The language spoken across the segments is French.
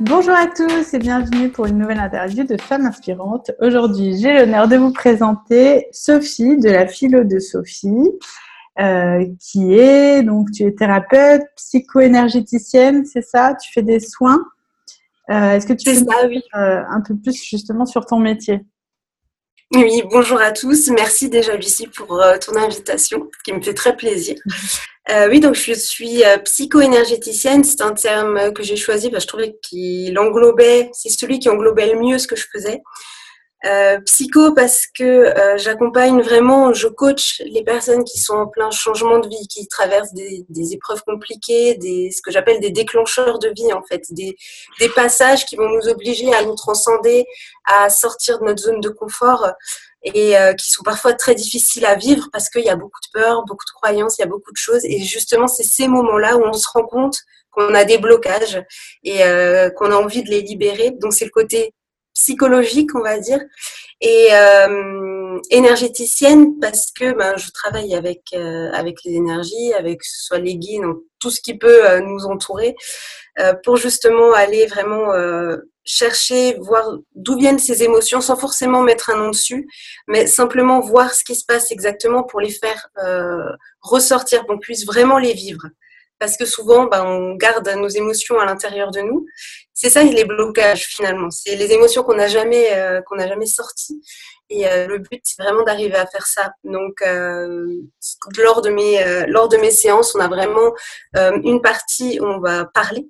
Bonjour à tous et bienvenue pour une nouvelle interview de Femmes Inspirantes. Aujourd'hui, j'ai l'honneur de vous présenter Sophie de la philo de Sophie, euh, qui est donc tu es thérapeute, psycho-énergéticienne, c'est ça? Tu fais des soins? Euh, est-ce que tu peux euh, un peu plus justement sur ton métier? Oui, bonjour à tous. Merci déjà Lucie pour euh, ton invitation, qui me fait très plaisir. Euh, oui, donc je suis euh, psycho-énergéticienne. C'est un terme que j'ai choisi parce que je trouvais qu'il englobait, c'est celui qui englobait le mieux ce que je faisais. Euh, psycho parce que euh, j'accompagne vraiment, je coach les personnes qui sont en plein changement de vie, qui traversent des, des épreuves compliquées, des, ce que j'appelle des déclencheurs de vie en fait, des, des passages qui vont nous obliger à nous transcender, à sortir de notre zone de confort et euh, qui sont parfois très difficiles à vivre parce qu'il y a beaucoup de peur, beaucoup de croyances, il y a beaucoup de choses et justement c'est ces moments-là où on se rend compte qu'on a des blocages et euh, qu'on a envie de les libérer. Donc c'est le côté psychologique, on va dire, et euh, énergéticienne parce que ben, je travaille avec euh, avec les énergies, avec soit les guides, donc, tout ce qui peut euh, nous entourer, euh, pour justement aller vraiment chercher, voir d'où viennent ces émotions, sans forcément mettre un nom dessus, mais simplement voir ce qui se passe exactement pour les faire ressortir, qu'on puisse vraiment les vivre parce que souvent, ben, on garde nos émotions à l'intérieur de nous. C'est ça les blocages finalement. C'est les émotions qu'on n'a jamais euh, qu'on n'a jamais sorties. Et euh, le but, c'est vraiment d'arriver à faire ça. Donc, euh, lors de mes euh, lors de mes séances, on a vraiment euh, une partie où on va parler,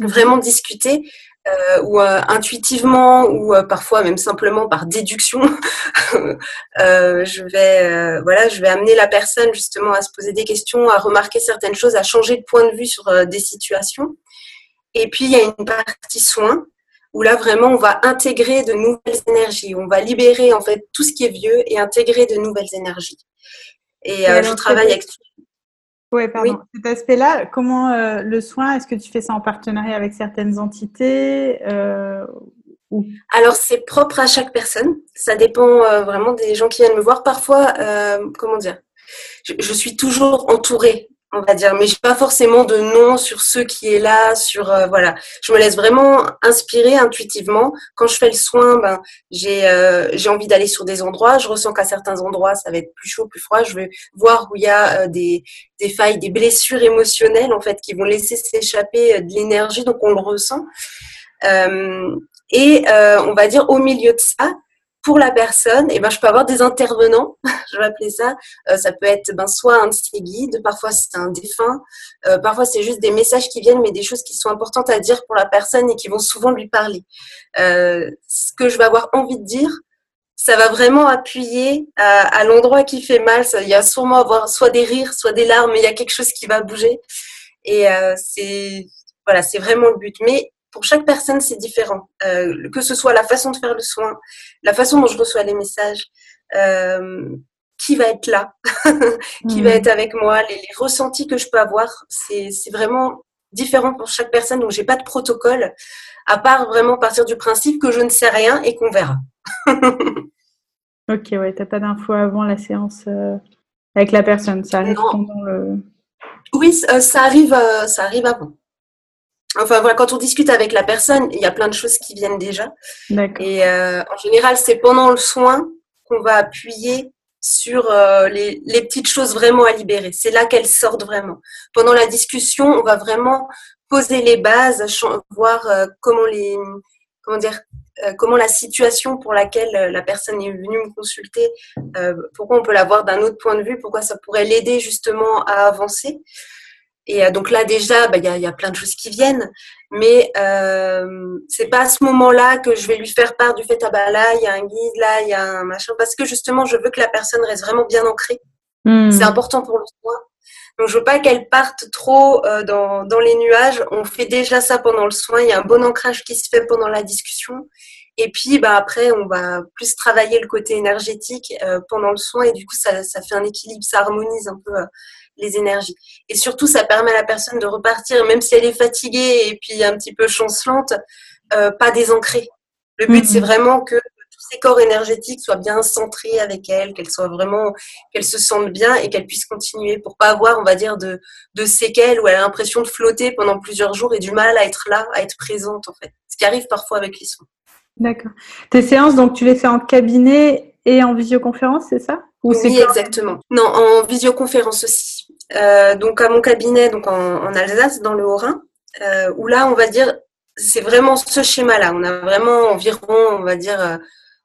vraiment discuter. Euh, ou intuitivement ou parfois même simplement par déduction je vais voilà je vais amener la personne justement à se poser des questions à remarquer certaines choses à changer de point de vue sur des situations et puis, il y a une partie soins où là, vraiment, on va intégrer de nouvelles énergies. On va libérer, en fait, tout ce qui est vieux et intégrer de nouvelles énergies. Et, euh, je travaille avec... Ouais, pardon. Cet aspect-là, comment euh, le soin, est-ce que tu fais ça en partenariat avec certaines entités euh, ou... Alors, c'est propre à chaque personne. Ça dépend euh, vraiment des gens qui viennent me voir. Parfois, euh, comment dire, je, je suis toujours entourée on va dire, mais j'ai pas forcément de nom sur ce qui est là, sur euh, voilà. Je me laisse vraiment inspirer intuitivement. Quand je fais le soin, ben j'ai euh, j'ai envie d'aller sur des endroits. Je ressens qu'à certains endroits ça va être plus chaud, plus froid. Je vais voir où il y a euh, des des failles, des blessures émotionnelles en fait qui vont laisser s'échapper de l'énergie, donc on le ressent. Euh, et on va dire au milieu de ça, pour la personne, et eh ben, je peux avoir des intervenants, je vais appeler ça. Euh, ça peut être ben, soit un de ses guides, parfois c'est un défunt, euh, parfois c'est juste des messages qui viennent, mais des choses qui sont importantes à dire pour la personne et qui vont souvent lui parler. Euh, ce que je vais avoir envie de dire, ça va vraiment appuyer à, l'endroit qui fait mal. Ça, il y a sûrement avoir soit des rires, soit des larmes, mais il y a quelque chose qui va bouger. Et c'est voilà, c'est vraiment le but. Mais pour chaque personne, c'est différent. Euh, que ce soit la façon de faire le soin, la façon dont je reçois les messages, euh, qui va être là, qui mmh. va être avec moi, les, les, ressentis que je peux avoir, c'est vraiment différent pour chaque personne. Donc, j'ai pas de protocole, à part vraiment partir du principe que je ne sais rien et qu'on verra. ok, ouais, t'as pas d'infos avant la séance euh, avec la personne, ça arrive pendant le. Oui, ça arrive, ça arrive avant. Enfin voilà, quand on discute avec la personne, il y a plein de choses qui viennent déjà. Et euh, en général, c'est pendant le soin qu'on va appuyer sur euh, les, les, petites choses vraiment à libérer. C'est là qu'elles sortent vraiment. Pendant la discussion, on va vraiment poser les bases, voir euh, comment les comment dire comment la situation pour laquelle la personne est venue me consulter, pourquoi on peut la voir d'un autre point de vue, pourquoi ça pourrait l'aider justement à avancer. Et euh, donc là déjà, il bah, y, a, y, a, plein de choses qui viennent, mais euh, c'est pas à ce moment-là que je vais lui faire part du fait ah bah là il y a un guide, là il y a un machin, parce que justement je veux que la personne reste vraiment bien ancrée. Mmh. C'est important pour le soin. Donc je veux pas qu'elle parte trop euh, dans, dans les nuages. On fait déjà ça pendant le soin. Il y a un bon ancrage qui se fait pendant la discussion. Et puis bah après on va plus travailler le côté énergétique euh, pendant le soin et du coup ça, ça fait un équilibre, ça harmonise un peu les énergies. Et surtout, ça permet à la personne de repartir, même si elle est fatiguée et puis un petit peu chancelante, euh, pas désancrée. Le but, mmh. c'est vraiment que tout ses corps énergétiques soient bien centrés avec elle, qu'elle soit vraiment, qu'elle se sente bien et qu'elle puisse continuer pour pas avoir, on va dire, de, de séquelles où elle a l'impression de flotter pendant plusieurs jours et du mal à être là, à être présente en fait. Ce qui arrive parfois avec les soins. D'accord. Tes séances, donc tu les fais en cabinet et en visioconférence, c'est ça? Ou Oui, exactement. Non, en visioconférence aussi. Euh, donc à mon cabinet, donc en, Alsace, dans le Haut-Rhin, euh, où là, on va dire, c'est vraiment ce schéma-là. On a vraiment environ, on va dire, euh,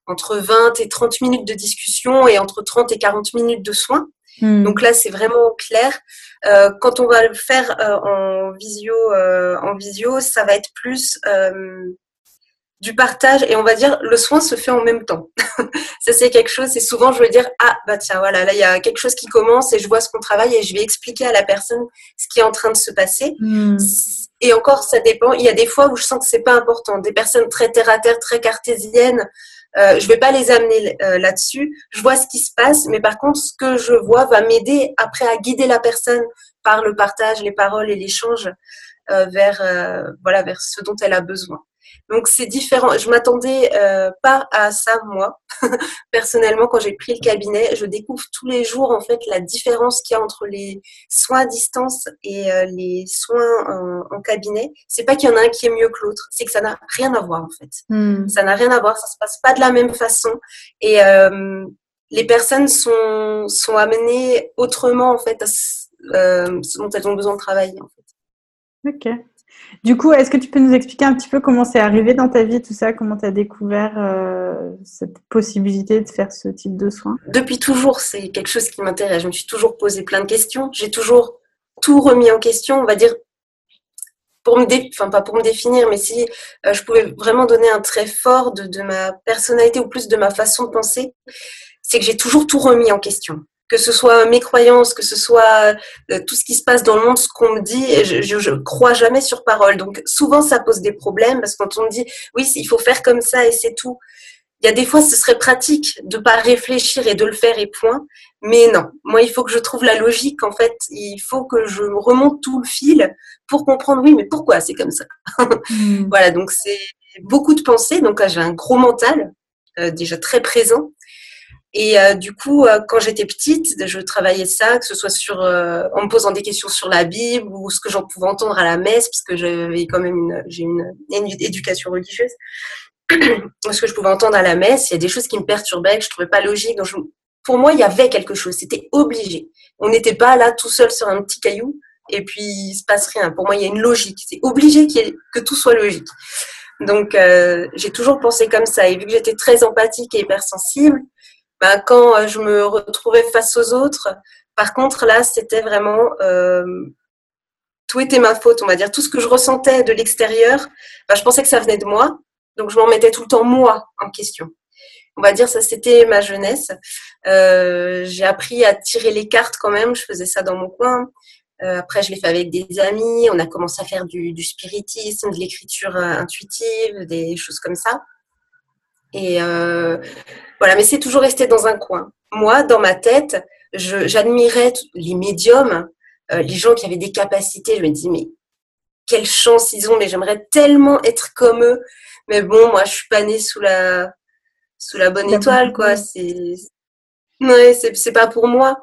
entre 20 et 30 minutes de discussion et entre 30 et 40 minutes de soins. Hmm. Donc là, c'est vraiment clair. Euh, quand on va le faire euh, en visio, en visio, ça va être plus du partage et on va dire le soin se fait en même temps. ça c'est quelque chose, c'est souvent je veux dire ah bah tiens voilà là il y a quelque chose qui commence et je vois ce qu'on travaille et je vais expliquer à la personne ce qui est en train de se passer. Hmm. Et encore ça dépend, il y a des fois où je sens que c'est pas important, des personnes très terre à terre, très cartésiennes, euh, je vais pas les amener euh, là-dessus. Je vois ce qui se passe, mais par contre ce que je vois va m'aider après à guider la personne par le partage, les paroles et l'échange euh, vers euh, voilà vers ce dont elle a besoin. Donc c'est différent. Je m'attendais euh, pas à ça moi. Personnellement, quand j'ai pris le cabinet, je découvre tous les jours en fait la différence qu'il y a entre les soins à distance et euh, les soins en, en cabinet. C'est pas qu'il y en a un qui est mieux que l'autre, c'est que ça n'a rien à voir en fait. Hmm. Ça n'a rien à voir, ça se passe pas de la même façon et euh, les personnes sont sont amenées autrement en fait à ce dont elles ont besoin de travailler en fait. Ok. Du coup, est-ce que tu peux nous expliquer un petit peu comment c'est arrivé dans ta vie, tout ça, comment tu as découvert euh, cette possibilité de faire ce type de soins? Depuis toujours, c'est quelque chose qui m'intéresse. Je me suis toujours posé plein de questions. J'ai toujours tout remis en question, on va dire, pour me pas pour me définir, mais si euh, je pouvais vraiment donner un trait fort de ma personnalité ou plus de ma façon de penser, c'est que j'ai toujours tout remis en question que ce soit mes croyances, que ce soit euh, tout ce qui se passe dans le monde, ce qu'on me dit, je, ne crois jamais sur parole. Donc souvent ça pose des problèmes parce que quand on me dit oui il faut faire comme ça et c'est tout, il y a des fois ce serait pratique de pas réfléchir et de le faire et point. Mais non, moi il faut que je trouve la logique en fait, il faut que je remonte tout le fil pour comprendre oui mais pourquoi c'est comme ça? Hmm. voilà donc c'est beaucoup de pensées donc j'ai un gros mental euh, déjà très présent et euh, du coup, euh, quand j'étais petite, je travaillais ça, que ce soit sur, euh, en me posant des questions sur la Bible ou ce que j'en pouvais entendre à la messe, parce que j'avais quand même une, j'ai une, éducation religieuse. ce que je pouvais entendre à la messe, il y a des choses qui me perturbaient, que je trouvais pas logiques. Donc, pour moi, il y avait quelque chose. C'était obligé. On n'était pas là tout seul sur un petit caillou et puis il se passe rien. Pour moi, il y a une logique. C'est obligé que tout soit logique. Donc, j'ai toujours pensé comme ça. Et vu que j'étais très empathique et hypersensible, bah, quand euh, je me retrouvais face aux autres, par contre, là, c'était vraiment euh, tout était ma faute, on va dire. Tout ce que je ressentais de l'extérieur, bah, je pensais que ça venait de moi. Donc, je m'en mettais tout le temps moi en question. On va dire ça, c'était ma jeunesse. Euh, j'ai appris à tirer les cartes quand même. Je faisais ça dans mon coin. après, je l'ai fait avec des amis. On a commencé à faire du, du spiritisme, de l'écriture intuitive, des choses comme ça. Et euh, voilà, mais c'est toujours resté dans un coin. Moi, dans ma tête, j'admirais les médiums, euh, les gens qui avaient des capacités. Je me dis, mais quelle chance ils ont, mais j'aimerais tellement être comme eux. Mais bon, moi, je suis pas née sous la, sous la bonne étoile, quoi. C'est, ouais, c'est pas pour moi.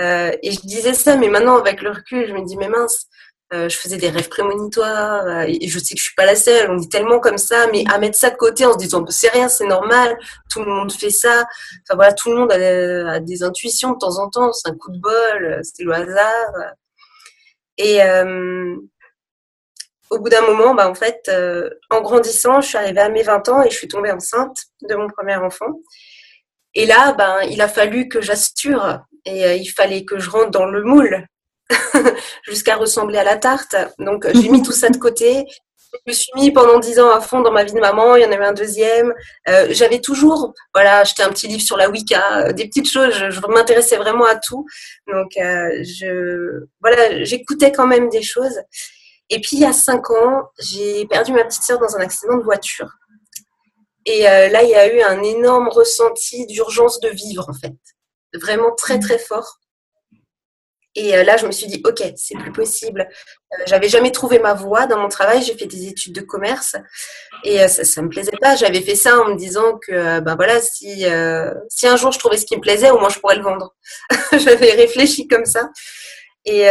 Euh, et je disais ça, mais maintenant, avec le recul, je me dis, mais mince, je faisais des rêves prémonitoires euh, et je sais que je suis pas la seule. On dit tellement comme ça, mais à mettre ça de côté en se disant c'est rien, c'est normal, tout le monde fait ça. Enfin voilà, tout le monde a, des intuitions de temps en temps. C'est un coup de bol, euh, c'est le hasard. Et au bout d'un moment, bah en fait, en grandissant, je suis arrivée à mes 20 ans et je suis tombée enceinte de mon premier enfant. Et là, ben, il a fallu que j'assure et il fallait que je rentre dans le moule jusqu'à ressembler à la tarte. Donc j'ai mis tout ça de côté. Je me suis mis pendant dix ans à fond dans ma vie de maman. Il y en avait un deuxième. Euh, j'avais toujours, voilà, acheté un petit livre sur la Wicca, euh, des petites choses. Je, m'intéressais vraiment à tout. Donc, euh, je, voilà, j'écoutais quand même des choses. Et puis, il y a cinq ans, j'ai perdu ma petite sœur dans un accident de voiture. Et là, il y a eu un énorme ressenti d'urgence de vivre, en fait. Vraiment très, très fort. Et là, je me suis dit, ok, c'est plus possible. J'avais jamais trouvé ma voie dans mon travail. J'ai fait des études de commerce et ça, ça me plaisait pas. J'avais fait ça en me disant que, ben voilà, si si un jour je trouvais ce qui me plaisait, au moins je pourrais le vendre. J'avais réfléchi comme ça. Et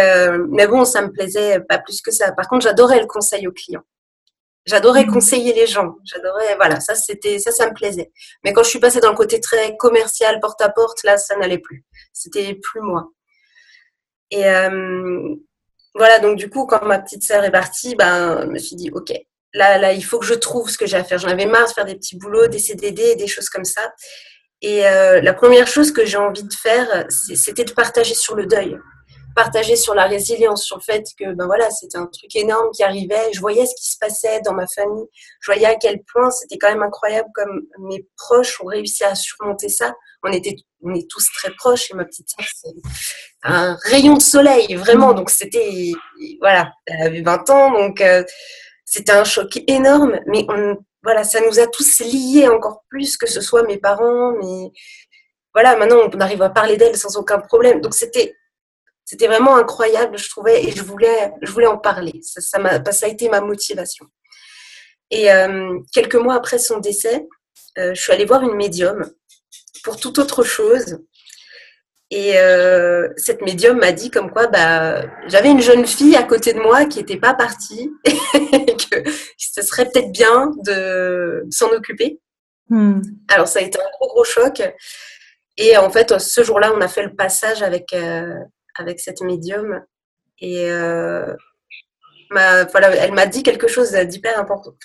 mais bon, ça me plaisait pas plus que ça. Par contre, j'adorais le conseil aux clients. J'adorais mmh. conseiller les gens. J'adorais, voilà, ça c'était, ça, ça me plaisait. Mais quand je suis passée dans le côté très commercial, porte à porte, là, ça n'allait plus. C'était plus moi. Et euh, voilà, donc du coup, quand ma petite sœur est partie, ben, je me suis dit, ok, là, là, il faut que je trouve ce que j'ai à faire. J'en avais marre de faire des petits boulots, des CDD, des choses comme ça. Et euh, la première chose que j'ai envie de faire, c'était de partager sur le deuil partager sur la résilience, sur le fait que ben voilà, c'était un truc énorme qui arrivait. Je voyais ce qui se passait dans ma famille. Je voyais à quel point c'était quand même incroyable comme mes proches ont réussi à surmonter ça. On était, on est tous très proches et ma petite sœur, c'est un rayon de soleil, vraiment. Donc c'était, voilà, elle avait 20 ans, donc euh, c'était un choc énorme. Mais voilà, ça nous a tous liés encore plus que ce soit mes parents, mais voilà, maintenant on arrive à parler d'elle sans aucun problème. Donc c'était c'était vraiment incroyable, je trouvais, et je voulais, je voulais en parler. Ça, ça, ça a été ma motivation. Et euh, quelques mois après son décès, euh, je suis allée voir une médium pour toute autre chose. Et euh, cette médium m'a dit comme quoi bah, j'avais une jeune fille à côté de moi qui n'était pas partie et que ce serait peut-être bien de, s'en occuper. Hmm. Alors ça a été un gros gros choc. Et en fait, ce jour-là, on a fait le passage avec, avec cette médium. Et euh, voilà, elle m'a dit quelque chose d'hyper important,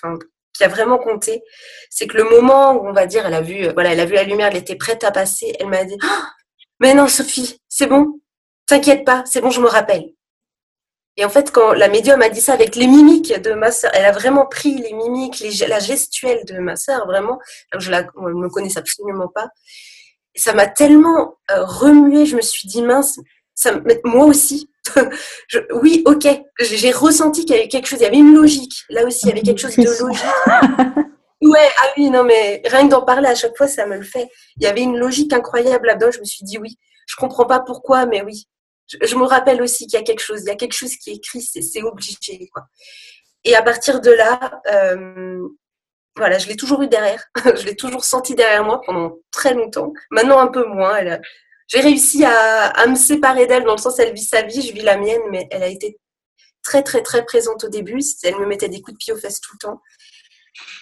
qui a vraiment compté. C'est que le moment où on va dire, elle a vu, voilà, elle a vu la lumière, elle était prête à passer. Elle m'a dit, ah, mais non, Sophie, c'est bon, t'inquiète pas, c'est bon, je me rappelle. Et en fait, quand la médium a dit ça avec les mimiques de ma sœur, elle a vraiment pris les mimiques, la gestuelle de ma sœur, vraiment. Je la, ne me connais absolument pas. ça m'a tellement euh, remué, je me suis dit, mince, ça, moi aussi, je, oui, ok, j'ai ressenti qu'il y avait quelque chose, il y avait une logique. Là aussi, il y avait quelque chose de logique. Ouais, ah oui, non, mais rien que d'en parler à chaque fois, ça me le fait. Il y avait une logique incroyable là-dedans. Je me suis dit oui, je comprends pas pourquoi, mais oui. Je, me rappelle aussi qu'il y a quelque chose, il y a quelque chose qui est écrit, c'est obligé. Quoi. Et à partir de là, euh, voilà, je l'ai toujours eu derrière. je l'ai toujours senti derrière moi pendant très longtemps. Maintenant, un peu moins. Elle, j'ai réussi à, me séparer d'elle dans le sens elle vit sa vie, je vis la mienne, mais elle a été très très très présente au début. Elle me mettait des coups de pied aux fesses tout le temps.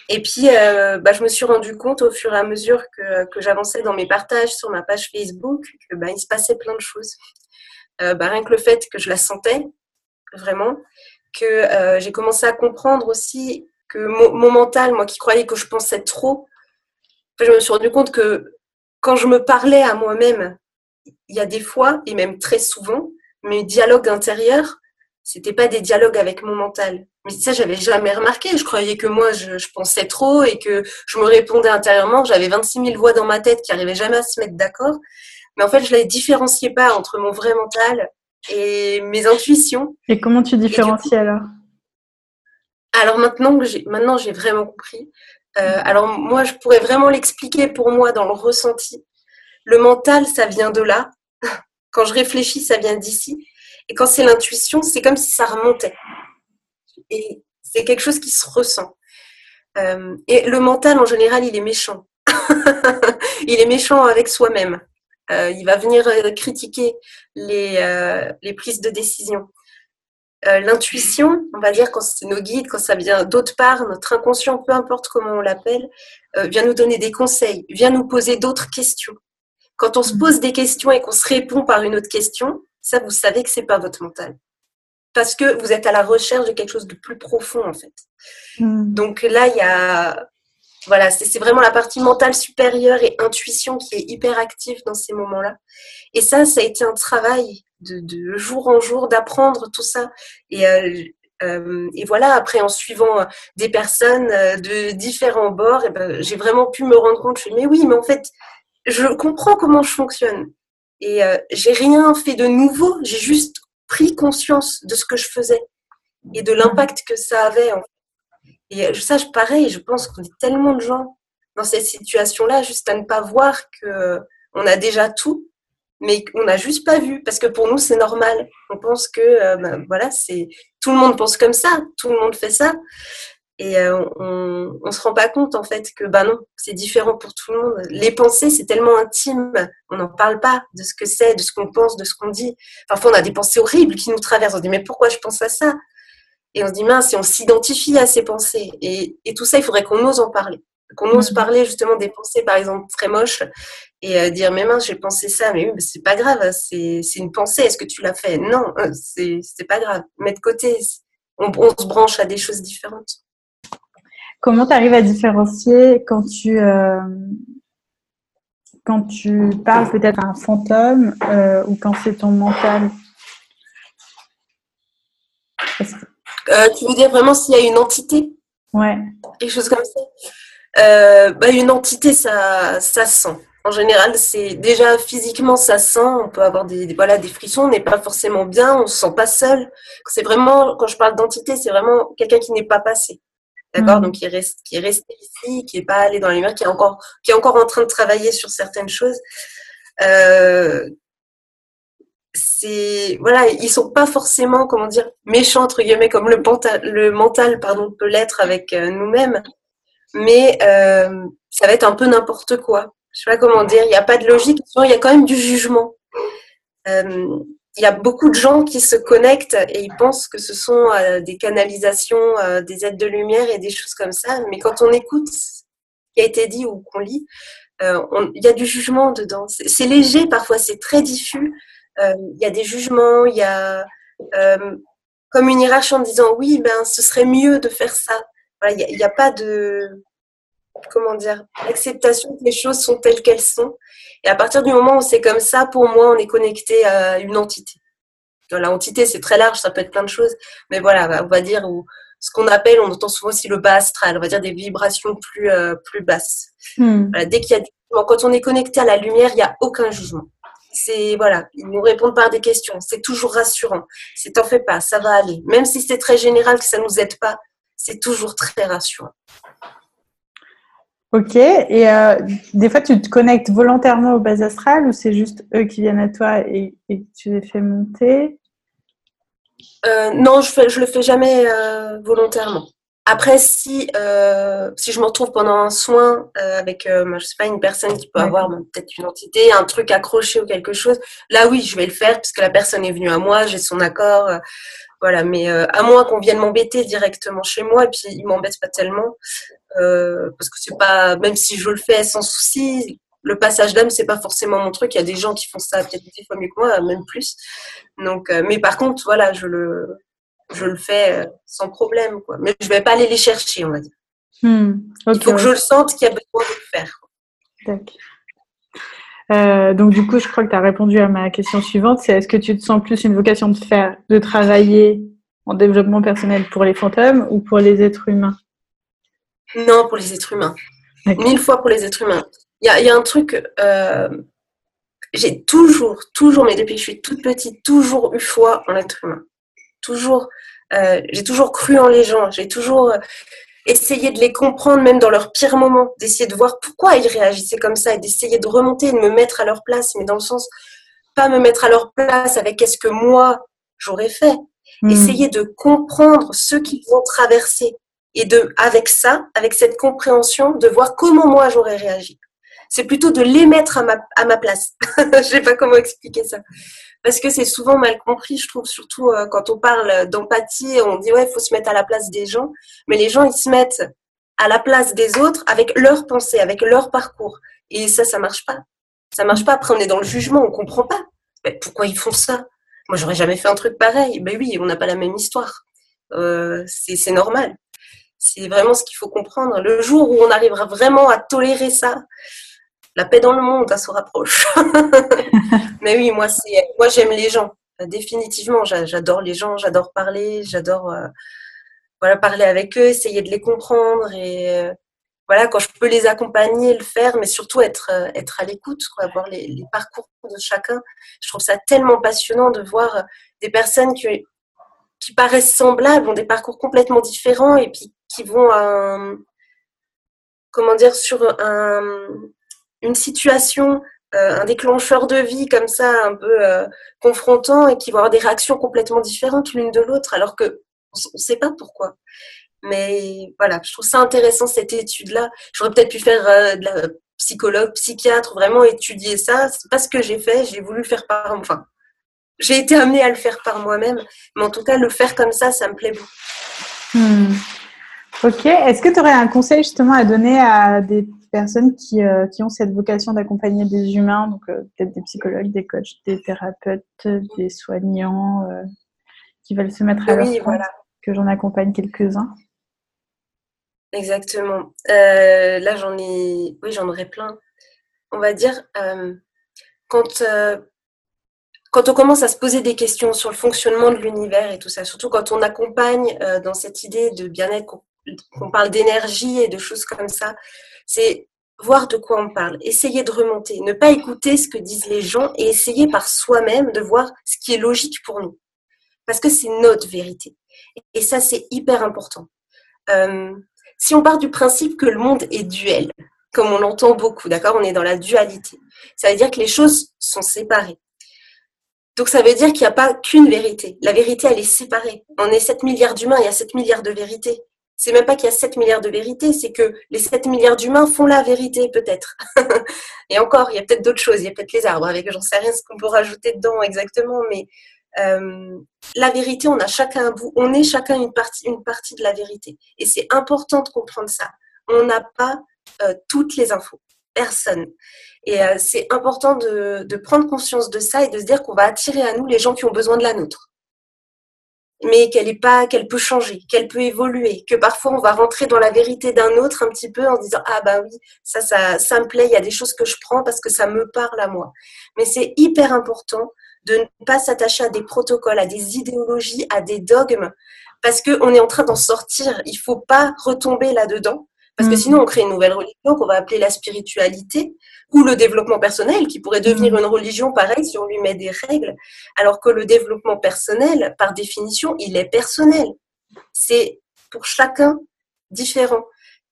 Et puis, euh, bah, je me suis rendu compte au fur et à mesure que, que j'avançais dans mes partages sur ma page Facebook que bah, se passait plein de choses. Euh, bah, rien que le fait que je la sentais vraiment, que euh, j'ai commencé à comprendre aussi que mon, mon, mental, moi qui croyais que je pensais trop, je me suis rendu compte que quand je me parlais à moi-même, il y a des fois, et même très souvent, mes dialogues intérieurs, c'était pas des dialogues avec mon mental. Mais ça, j'avais jamais remarqué. Je croyais que moi, je, pensais trop et que je me répondais intérieurement. J'avais 26 000 voix dans ma tête qui n'arrivaient jamais à se mettre d'accord. Mais en fait, je ne les différenciais pas entre mon vrai mental et mes intuitions. Et comment tu différencies alors? Alors maintenant que j'ai, maintenant j'ai vraiment compris. Euh, alors moi, je pourrais vraiment l'expliquer pour moi dans le ressenti. Le mental, ça vient de là. Quand je réfléchis, ça vient d'ici. Et quand c'est l'intuition, c'est comme si ça remontait. Et c'est quelque chose qui se ressent. Euh, et le mental, en général, il est méchant. il est méchant avec soi-même. Euh, il va venir euh, critiquer les, les prises de décision. L'intuition, on va dire quand c'est nos guides, quand ça vient d'autre part, notre inconscient, peu importe comment on l'appelle, vient nous donner des conseils, vient nous poser d'autres questions. Quand on se pose des questions et qu'on se répond par une autre question, ça, vous savez que c'est pas votre mental. Parce que vous êtes à la recherche de quelque chose de plus profond, en fait. Hmm. Donc là, il y a, voilà, c'est vraiment la partie mentale supérieure et intuition qui est hyper active dans ces moments-là. Et ça, ça a été un travail de, jour en jour d'apprendre tout ça. Et, euh, euh, et voilà, après, en suivant des personnes euh, de différents bords, eh ben, j'ai vraiment pu me rendre compte, je me mais oui, mais en fait, je comprends comment je fonctionne. Et euh, j'ai rien fait de nouveau, j'ai juste pris conscience de ce que je faisais et de l'impact que ça avait. Et euh, ça, pareil, je pense qu'on est tellement de gens dans cette situation-là, juste à ne pas voir que on a déjà tout, mais on n'a juste pas vu parce que pour nous c'est normal. On pense que euh, ben, voilà, c'est tout le monde pense comme ça, tout le monde fait ça, et euh, on, on se rend pas compte en fait que bah non, c'est différent pour tout le monde. Les pensées c'est tellement intime, on n'en parle pas de ce que c'est, de ce qu'on pense, de ce qu'on dit. Parfois on a des pensées horribles qui nous traversent. On se dit mais pourquoi je pense à ça? Et on se dit mince, si on s'identifie à ces pensées et, et tout ça, il faudrait qu'on ose en parler qu'on ose mm. parler justement des pensées, par exemple, très moches, et euh, dire, mais mince, j'ai pensé ça, mais oui, mais c'est pas grave, c'est une pensée, est-ce que tu l'as fait? Non, euh, c'est pas grave, mets de côté, on, se branche à des choses différentes. Comment tu arrives à différencier quand tu, euh, quand tu parles peut-être à un fantôme ou quand c'est ton mental? Tu veux dire vraiment s'il y a une entité? Ouais. Quelque chose comme ça? Euh, bah, une entité, ça, ça sent. En général, c'est déjà physiquement, ça sent. On peut avoir des, voilà, des frissons, on n'est pas forcément bien, on se sent pas seul. C'est vraiment, quand je parle d'entité, c'est vraiment quelqu'un qui n'est pas passé. D'accord mm. Donc, qui est, resté, qui est resté ici, qui n'est pas allé dans les mers, qui est, encore, qui est encore en train de travailler sur certaines choses. Euh, c'est voilà ils sont pas forcément comment dire méchants entre guillemets comme le, le mental pardon peut l'être avec euh, nous-mêmes mais euh, ça va être un peu n'importe quoi. Je sais pas comment dire, il n'y a pas de logique, il y a quand même du jugement. Il y a beaucoup de gens qui se connectent et ils pensent que ce sont euh, des canalisations, euh, des aides de lumière et des choses comme ça, mais quand on écoute ce qui a été dit ou qu'on lit, euh, il y a du jugement dedans. C'est léger parfois, c'est très diffus. Il y a des jugements, il y a comme une hiérarchie en disant oui, ben ce serait mieux de faire ça il n'y a, pas de comment dire acceptation que les choses sont telles qu'elles sont. Et à partir du moment où c'est comme ça, pour moi, on est connecté à une entité. L'entité, c'est très large, ça peut être plein de choses, mais voilà, on va dire où ce qu'on appelle, on entend souvent aussi le bas astral, on va dire des vibrations plus euh, plus basses. Hmm. dès qu'il y a du quand on est connecté à la lumière, il n'y a aucun jugement. C'est voilà, ils nous répondent par des questions, c'est toujours rassurant. C'est t'en fais pas, ça va aller. Même si c'est très général que ça nous aide pas, c'est toujours très rassurant. Ok, et euh, des fois tu te connectes volontairement au bas astral ou c'est juste eux qui viennent à toi et, tu les fais monter? Euh, Non, je ne le fais jamais euh, volontairement. Après, si, si je me retrouve pendant un soin avec, je sais pas, une personne qui peut avoir peut-être une entité, un truc accroché ou quelque chose, là oui, je vais le faire puisque la personne est venue à moi, j'ai son accord. Voilà, mais euh, à moins qu'on vienne m'embêter directement chez moi, et puis il m'embête pas tellement, euh, parce que c'est pas, même si je le fais sans souci, le passage d'âme c'est pas forcément mon truc. Il y a des gens qui font ça peut-être des fois mieux que moi, même plus. Donc, euh, mais par contre, voilà, je le, je le fais sans problème, quoi. Mais je vais pas aller les chercher, on va dire. Hmm, il faut que je le sente qu'il y a besoin de le faire. D'accord. Euh, donc du coup, je crois que tu as répondu à ma question suivante, c'est est-ce que tu te sens plus une vocation de faire, de travailler en développement personnel pour les fantômes ou pour les êtres humains? Non, pour les êtres humains. Mille fois pour les êtres humains. Il y a, un truc, euh, j'ai toujours, toujours, mais depuis que je suis toute petite, toujours eu foi en l'être humain. Toujours, euh, j'ai toujours cru en les gens. J'ai toujours, essayer de les comprendre même dans leurs pires moments, d'essayer de voir pourquoi ils réagissaient comme ça et d'essayer de remonter, de me mettre à leur place, mais dans le sens, pas me mettre à leur place avec qu'est-ce que moi j'aurais fait. Hmm. Essayer de comprendre ce qu'ils vont traverser et de, avec ça, avec cette compréhension, de voir comment moi j'aurais réagi. C'est plutôt de les mettre à ma, à ma place. Je sais pas comment expliquer ça parce que c'est souvent mal compris, je trouve, surtout euh, quand on parle d'empathie, on dit ouais, il faut se mettre à la place des gens, mais les gens, ils se mettent à la place des autres avec leur pensée, avec leur parcours. Et ça, ça marche pas. Ça marche pas. Après, on est dans le jugement, on comprend pas. Pourquoi ils font ça? Moi, j'aurais jamais fait un truc pareil. Ben oui, on n'a pas la même histoire. Euh, c'est normal. C'est vraiment ce qu'il faut comprendre. Le jour où on arrivera vraiment à tolérer ça, la paix dans le monde, ça se rapproche. Mais oui, moi, moi, j'aime les gens. Définitivement, j'adore les gens, j'adore parler, j'adore euh, voilà, parler avec eux, essayer de les comprendre et euh, voilà, quand je peux les accompagner, le faire, mais surtout être, euh, être à l'écoute, voir les, parcours de chacun. Je trouve ça tellement passionnant de voir des personnes qui, qui paraissent semblables, ont des parcours complètement différents et puis qui vont, comment dire, sur un, une situation un déclencheur de vie comme ça, un peu confrontant et qui vont avoir des réactions complètement différentes l'une de l'autre, alors que on ne sait pas pourquoi. Mais voilà, je trouve ça intéressant cette étude-là. J'aurais peut-être pu faire euh, de la psychologue, psychiatre, vraiment étudier ça. C'est pas ce que j'ai fait. J'ai voulu faire par, enfin, j'ai été amenée à le faire par moi-même. Mais en tout cas, le faire comme ça, ça me plaît beaucoup. Hmm. Ok. Est-ce que tu aurais un conseil justement à donner à des personnes qui, euh, qui ont cette vocation d'accompagner des humains, donc euh, peut-être des psychologues, des coachs, des thérapeutes, des soignants, qui veulent se mettre à oui, leur voilà. que j'en accompagne quelques-uns Exactement. Euh, là, j'en ai, oui, j'en aurais plein. On va dire, euh, quand, euh, quand on commence à se poser des questions sur le fonctionnement de l'univers et tout ça, surtout quand on accompagne dans cette idée de bien-être, qu'on parle d'énergie et de choses comme ça, c'est voir de quoi on parle, essayer de remonter, ne pas écouter ce que disent les gens et essayer par soi-même de voir ce qui est logique pour nous. Parce que c'est notre vérité. Et ça, c'est hyper important. Euh, si on part du principe que le monde est duel, comme on l'entend beaucoup, d'accord On est dans la dualité. Ça veut dire que les choses sont séparées. Donc ça veut dire qu'il n'y a pas qu'une vérité. La vérité, elle est séparée. On est 7 milliards d'humains, il y a 7 milliards de vérités. C'est même pas qu'il y a 7 milliards de vérités, c'est que les 7 milliards d'humains font la vérité, peut-être. Et encore, il y a peut-être d'autres choses, il y a peut-être les arbres, avec j'en sais rien ce qu'on peut rajouter dedans exactement, mais euh, la vérité, on a chacun un bout, on est chacun une partie, de la vérité. Et c'est important de comprendre ça. On n'a pas euh, toutes les infos, personne. Et euh, c'est important de, prendre conscience de ça et de se dire qu'on va attirer à nous les gens qui ont besoin de la nôtre. Mais qu'elle est pas, qu'elle peut changer, qu'elle peut évoluer, que parfois on va rentrer dans la vérité d'un autre un petit peu en disant ah bah oui ça ça ça me plaît, il y a des choses que je prends parce que ça me parle à moi. Mais c'est hyper important de ne pas s'attacher à des protocoles, à des idéologies, à des dogmes, parce qu'on est en train d'en sortir. Il faut pas retomber là-dedans, parce que mm. sinon on crée une nouvelle religion qu'on va appeler la spiritualité ou le développement personnel, qui pourrait devenir une religion pareille si on lui met des règles, alors que le développement personnel, par définition, il est personnel. C'est pour chacun différent.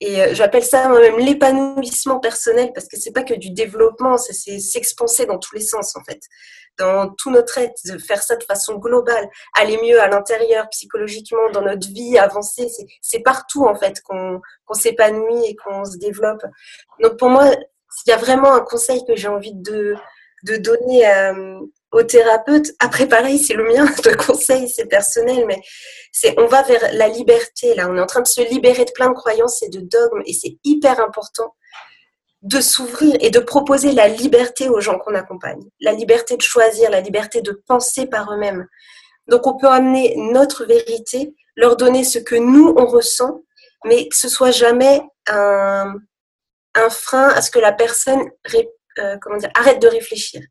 Et euh, j'appelle ça moi-même l'épanouissement personnel parce que c'est pas que du développement, c'est s'expanser dans tous les sens en fait, dans tout notre être, de faire ça de façon globale, aller mieux à l'intérieur, psychologiquement, dans notre vie, avancer, c'est partout en fait qu'on s'épanouit et qu'on se développe. Donc pour moi, s'il y a vraiment un conseil que j'ai envie de, de donner à, euh, au thérapeute. Après, pareil, c'est le mien de conseil, c'est personnel, mais c'est on va vers la liberté. Là, on est en train de se libérer de plein de croyances et de dogmes, et c'est hyper important de s'ouvrir et de proposer la liberté aux gens qu'on accompagne, la liberté de choisir, la liberté de penser par eux-mêmes. Donc, on peut amener notre vérité, leur donner ce que nous on ressent, mais que ce soit jamais un, frein à ce que la personne euh, arrête de réfléchir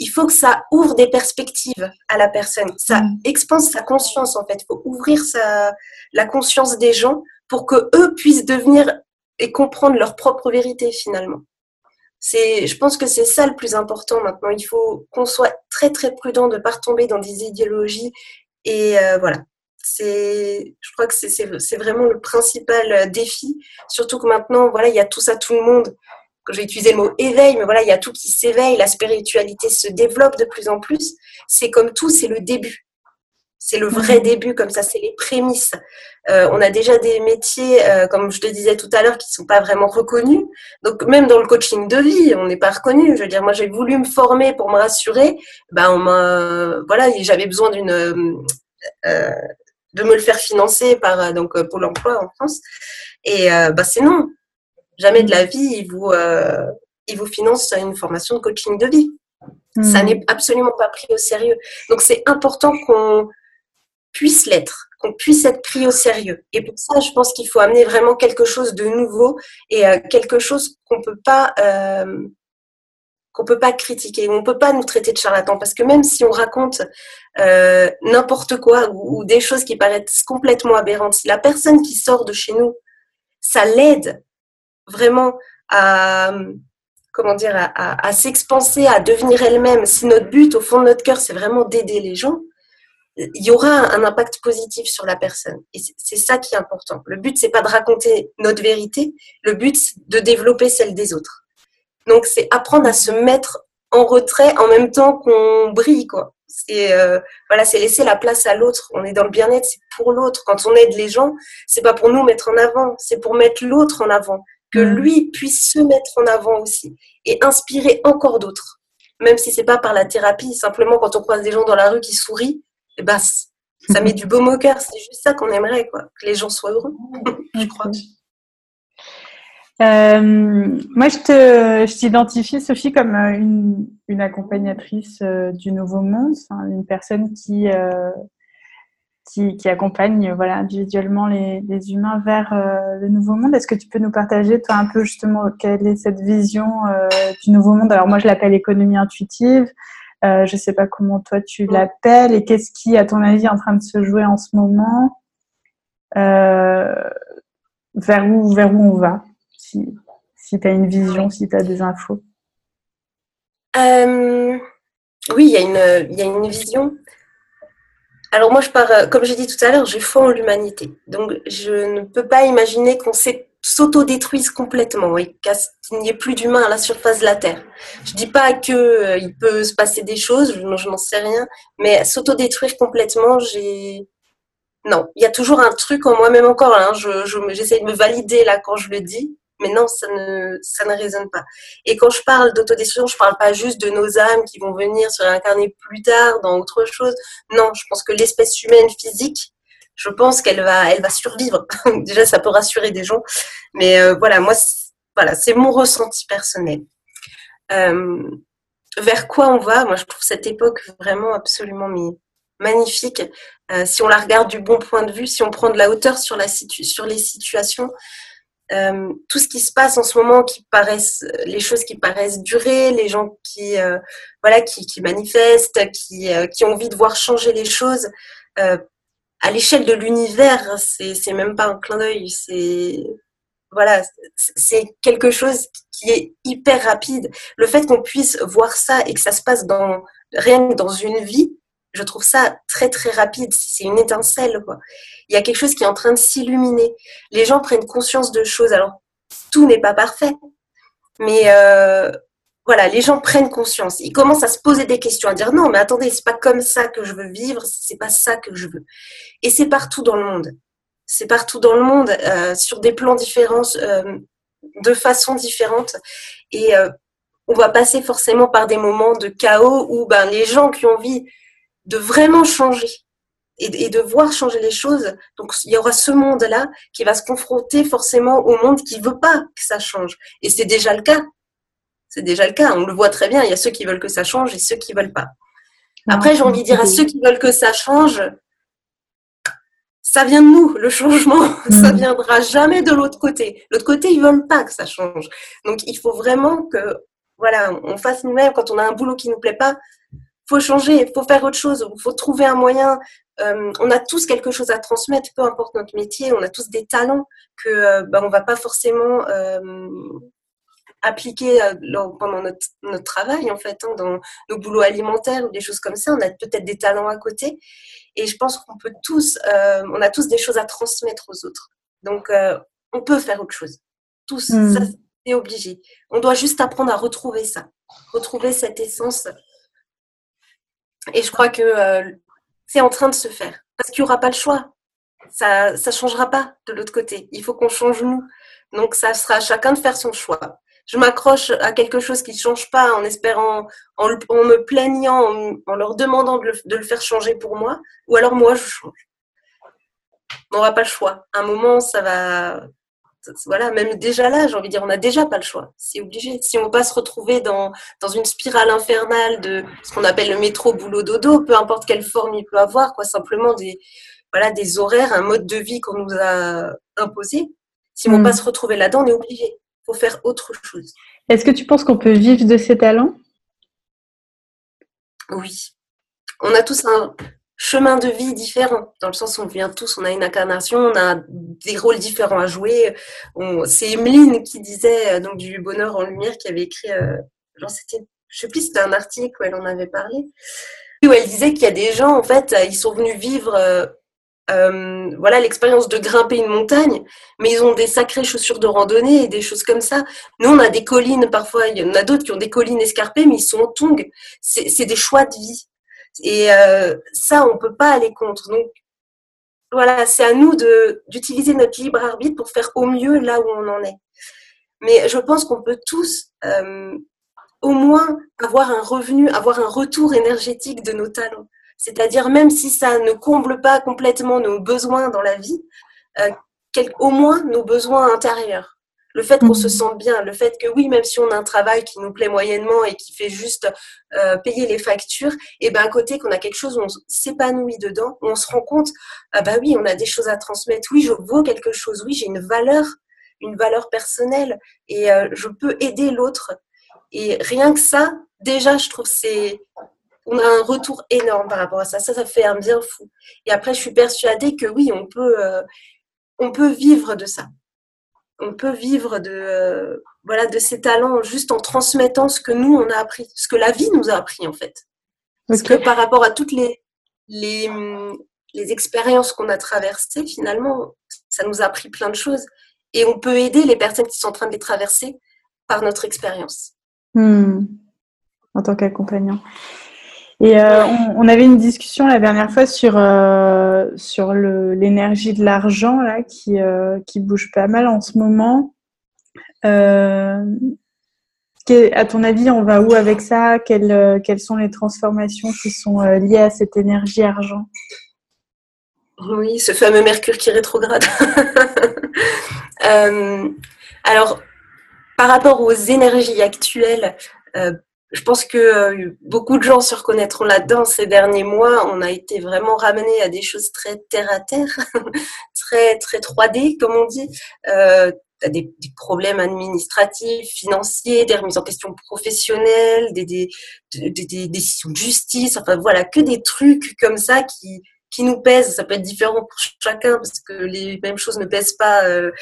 il faut que ça ouvre des perspectives à la personne. Ça mm. expanse sa conscience, en fait. Il faut ouvrir sa, la conscience des gens pour que eux puissent devenir et comprendre leur propre vérité, finalement. C'est, je pense que c'est ça le plus important maintenant. Il faut qu'on soit très, très prudent de ne pas tomber dans des idéologies. Et euh, voilà. C'est, je crois que c'est, c'est vraiment le principal défi. Surtout que maintenant, voilà, il y a tout ça, tout le monde je vais utiliser le mot éveil, mais voilà, il y a tout qui s'éveille, la spiritualité se développe de plus en plus. C'est comme tout, c'est le début. C'est le vrai mhm. début, comme ça, c'est les prémices. Euh, on a déjà des métiers, euh, comme je te disais tout à l'heure, qui ne sont pas vraiment reconnus. Donc, même dans le coaching de vie, on n'est pas reconnu. Je veux dire, moi, j'ai voulu me former pour me rassurer. Ben, on voilà, j'avais besoin d'une, euh, de me le faire financer par donc Pôle Emploi en France. Et ben, c'est non. Jamais de la vie, il vous, euh, il vous finance une formation de coaching de vie. Ça hmm. n'est absolument pas pris au sérieux. Donc c'est important qu'on puisse l'être, qu'on puisse être pris au sérieux. Et pour ça, je pense qu'il faut amener vraiment quelque chose de nouveau et euh, quelque chose qu'on peut pas euh, qu'on peut pas critiquer, on peut pas nous traiter de charlatans parce que même si on raconte euh, n'importe quoi ou, ou, des choses qui paraissent complètement aberrantes, si la personne qui sort de chez nous, ça l'aide vraiment à comment dire à, s'expanser, à devenir elle-même, si notre but au fond de notre cœur c'est vraiment d'aider les gens, il y aura un impact positif sur la personne. Et c'est ça qui est important. Le but c'est pas de raconter notre vérité, le but c'est de développer celle des autres. Donc, c'est apprendre à se mettre en retrait en même temps qu'on brille, quoi. C'est euh, voilà, c'est laisser la place à l'autre. On est dans le bien-être, c'est pour l'autre. Quand on aide les gens, c'est pas pour nous mettre en avant, c'est pour mettre l'autre en avant, que mm. lui puisse se mettre en avant aussi et inspirer encore d'autres. Même si c'est pas par la thérapie, simplement quand on croise des gens dans la rue qui sourient, et eh ben, ça met du baume au cœur. C'est juste ça qu'on aimerait, quoi, que les gens soient heureux. je crois. Euh, moi, je te, je t'identifie, Sophie, comme euh, une, une accompagnatrice euh, du Nouveau Monde, une personne qui, qui, qui, accompagne, voilà, individuellement les, les humains vers le Nouveau Monde. Est-ce que tu peux nous partager, toi, un peu justement, quelle est cette vision du Nouveau Monde? Alors moi, je l'appelle économie intuitive. je ne sais pas comment toi tu l'appelles et qu'est-ce qui, à ton avis, est en train de se jouer en ce moment vers où, vers où on va? Si, si tu as une vision, si tu as des infos. Euh, oui, il y, y a une vision. Alors moi, je pars, euh, comme j'ai dit tout à l'heure, j'ai foi en l'humanité. Donc, je ne peux pas imaginer qu'on s'auto-détruise complètement et qu'il n'y ait plus d'humains à la surface de la Terre. Je dis pas qu'il euh, peut se passer des choses, je, n'en sais rien, mais s'auto-détruire complètement, j'ai... Non, il y a toujours un truc en moi, même encore, hein, j'essaie je, de me valider là quand je le dis, mais non, ça ne, ça ne résonne pas. Et quand je parle d'autodestruction, je parle pas juste de nos âmes qui vont venir se réincarner plus tard dans autre chose. Non, je pense que l'espèce humaine physique, je pense qu'elle va, elle va survivre. Déjà, ça peut rassurer des gens. Mais euh, voilà, moi, voilà, c'est mon ressenti personnel. Euh, vers quoi on va? Moi, je trouve cette époque vraiment absolument magnifique. Euh, si on la regarde du bon point de vue, si on prend de la hauteur sur, la sur les situations, euh, tout ce qui se passe en ce moment, qui paraissent, les choses qui paraissent durer, les gens qui, euh, voilà, qui, qui, manifestent, qui, euh, qui, ont envie de voir changer les choses, à l'échelle de l'univers, c'est même pas un clin d'œil, c'est voilà, c'est quelque chose qui est hyper rapide. Le fait qu'on puisse voir ça et que ça se passe dans rien que dans une vie, je trouve ça très très rapide. C'est une étincelle, quoi. Il y a quelque chose qui est en train de s'illuminer. Les gens prennent conscience de choses. Alors, tout n'est pas parfait, mais euh, voilà, les gens prennent conscience. Ils commencent à se poser des questions, à dire non, mais attendez, c'est pas comme ça que je veux vivre, c'est pas ça que je veux. Et c'est partout dans le monde. C'est partout dans le monde, euh, sur des plans différents, euh, de façon différente. Et on va passer forcément par des moments de chaos où ben, les gens qui ont envie de vraiment changer et, de voir changer les choses. Donc, il y aura ce monde-là qui va se confronter forcément au monde qui veut pas que ça change. Et c'est déjà le cas. C'est déjà le cas. On le voit très bien. Il y a ceux qui veulent que ça change et ceux qui veulent pas. Après, j'ai envie de dire à ceux qui veulent que ça change, ça vient de nous, le changement. Ça mm. viendra jamais de l'autre côté. L'autre côté, ils veulent pas que ça change. Donc, il faut vraiment que, voilà, on fasse nous-mêmes quand on a un boulot qui nous plaît pas, faut changer, il faut faire autre chose, il faut trouver un moyen. Euh, on a tous quelque chose à transmettre, peu importe notre métier, on a tous des talents que euh, bah, on va pas forcément euh, appliquer pendant notre, travail en fait, hein, dans nos boulots alimentaires ou des choses comme ça. On a peut-être des talents à côté, et je pense qu'on peut tous, on a tous des choses à transmettre aux autres. Donc on peut faire autre chose. Tous, hmm. ça c'est obligé. On doit juste apprendre à retrouver ça, retrouver cette essence et je crois que euh, c'est en train de se faire. Parce qu'il n'y aura pas le choix. Ça ne changera pas de l'autre côté. Il faut qu'on change nous. Donc, ça sera à chacun de faire son choix. Je m'accroche à quelque chose qui ne change pas en espérant, en, me plaignant, en, leur demandant de le, faire changer pour moi, ou alors moi je change. On n'aura pas le choix. À un moment, ça va, voilà, même déjà là, j'ai envie de dire, on n'a déjà pas le choix. C'est obligé. Si on va se retrouver dans, dans une spirale infernale de ce qu'on appelle le métro boulot dodo, peu importe quelle forme il peut avoir, quoi, simplement des, voilà, des horaires, un mode de vie qu'on nous a imposé. Si on ne va pas hmm. se retrouver là-dedans, on est obligé. Il faut faire autre chose. Est-ce que tu penses qu'on peut vivre de ses talents? Oui. On a tous un, chemin de vie différent, dans le sens où on vient tous, on a une incarnation, on a des rôles différents à jouer. C'est Emeline qui disait euh, donc du bonheur en lumière, qui avait écrit, euh, je sais plus, c'était un article où elle en avait parlé, où elle disait qu'il y a des gens, en fait, ils sont venus vivre euh, euh, voilà l'expérience de grimper une montagne, mais ils ont des sacrées chaussures de randonnée et des choses comme ça. Nous, on a des collines parfois, il y en a d'autres qui ont des collines escarpées, mais ils sont en tongs. C'est des choix de vie. Et euh, ça, on peut pas aller contre. Donc, voilà, c'est à nous d'utiliser notre libre arbitre pour faire au mieux là où on en est. Mais je pense qu'on peut tous euh, au moins avoir un revenu, avoir un retour énergétique de nos talents. C'est-à-dire même si ça ne comble pas complètement nos besoins dans la vie, euh, au moins nos besoins intérieurs. Le fait qu'on se mhm. sente bien, le fait que oui, même si on a un travail qui nous plaît moyennement et qui fait juste euh, payer les factures, et ben à côté qu'on a quelque chose où on s'épanouit dedans, où on se rend compte, ah bah oui, on a des choses à transmettre, oui, je vaux quelque chose, oui, j'ai une valeur, une valeur personnelle et euh, je peux aider l'autre. Et rien que ça, déjà, je trouve c'est on a un retour énorme par rapport à ça. Ça, ça fait un bien fou. Et après, je suis persuadée que oui, on peut, euh, on peut vivre de ça. On peut vivre de, euh, voilà, de ces talents juste en transmettant ce que nous, on a appris, ce que la vie nous a appris, en fait. Parce que par rapport à toutes les, les, les expériences qu'on a traversées, finalement, ça nous a appris plein de choses. Et on peut aider les personnes qui sont en train de les traverser par notre expérience. Hmm. En tant qu'accompagnant. Et euh, on, avait une discussion la dernière fois sur, euh, l'énergie de l'argent euh, qui bouge pas mal en ce moment. à ton avis, on va où avec ça? Quelles sont les transformations qui sont liées à cette énergie argent? Oui, ce fameux Mercure qui rétrograde. alors, par rapport aux énergies actuelles, je pense que euh, beaucoup de gens se reconnaîtront là-dedans ces derniers mois. On a été vraiment ramené à des choses très terre à terre, très très 3D comme on dit. Euh, des, problèmes administratifs, financiers, des remises en question professionnelles, des, décisions de justice. Enfin voilà, que des trucs comme ça qui qui nous pèsent. Ça peut être différent pour chacun parce que les mêmes choses ne pèsent pas euh,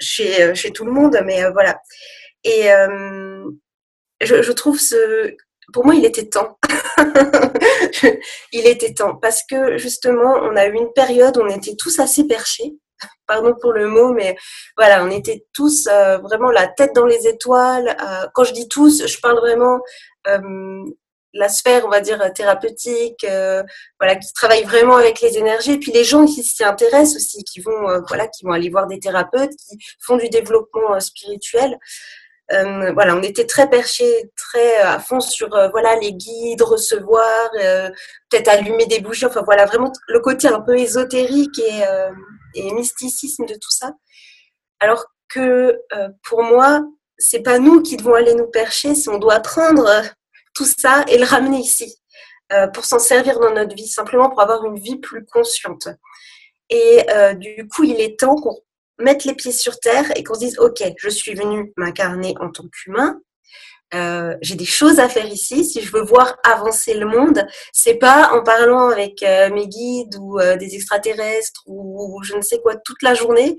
chez euh, chez tout le monde. Mais voilà. Et je, trouve ce. Pour moi, il était temps. il était temps parce que justement, on a eu une période où on était tous assez perchés. Pardon pour le mot, mais voilà, on était tous euh, vraiment la tête dans les étoiles. Euh, quand je dis tous, je parle vraiment euh, la sphère, on va dire thérapeutique, voilà, qui travaille vraiment avec les énergies, et puis les gens qui s'y intéressent aussi, qui vont, voilà, qui vont aller voir des thérapeutes, qui font du développement spirituel. Euh, voilà, on était très perchés, très euh, à fond sur euh, voilà les guides, recevoir, peut-être allumer des bougies. Enfin voilà, vraiment le côté un peu ésotérique et, et mysticisme de tout ça. Alors que pour moi, c'est pas nous qui devons aller nous percher, si on doit prendre tout ça et le ramener ici pour s'en servir dans notre vie, simplement pour avoir une vie plus consciente. Et du coup, il est temps qu'on mettre les pieds sur terre et qu'on se dise, OK, je suis venue m'incarner en tant qu'humain. Euh, j'ai des choses à faire ici. Si je veux voir avancer le monde, c'est pas en parlant avec euh, mes guides ou euh, des extraterrestres ou, je ne sais quoi toute la journée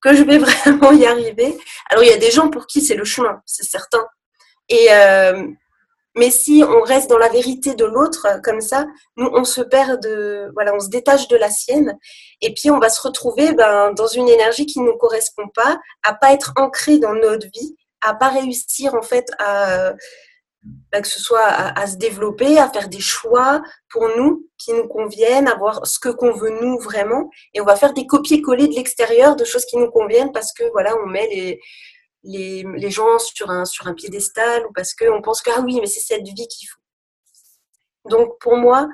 que je vais vraiment y arriver. Alors il y a des gens pour qui c'est le chemin, c'est certain. Et mais si on reste dans la vérité de l'autre comme ça, nous on se perd de, voilà, on se détache de la sienne, et puis on va se retrouver ben, dans une énergie qui ne nous correspond pas, à pas être ancré dans notre vie, à pas réussir en fait à ben, que ce soit à, se développer, à faire des choix pour nous qui nous conviennent, à voir ce que qu'on veut nous vraiment, et on va faire des copier-coller de l'extérieur de choses qui nous conviennent parce que voilà, on met les les, les, gens sur un, sur un piédestal ou parce qu'on pense que, ah oui, mais c'est cette vie qu'il faut. Donc pour moi,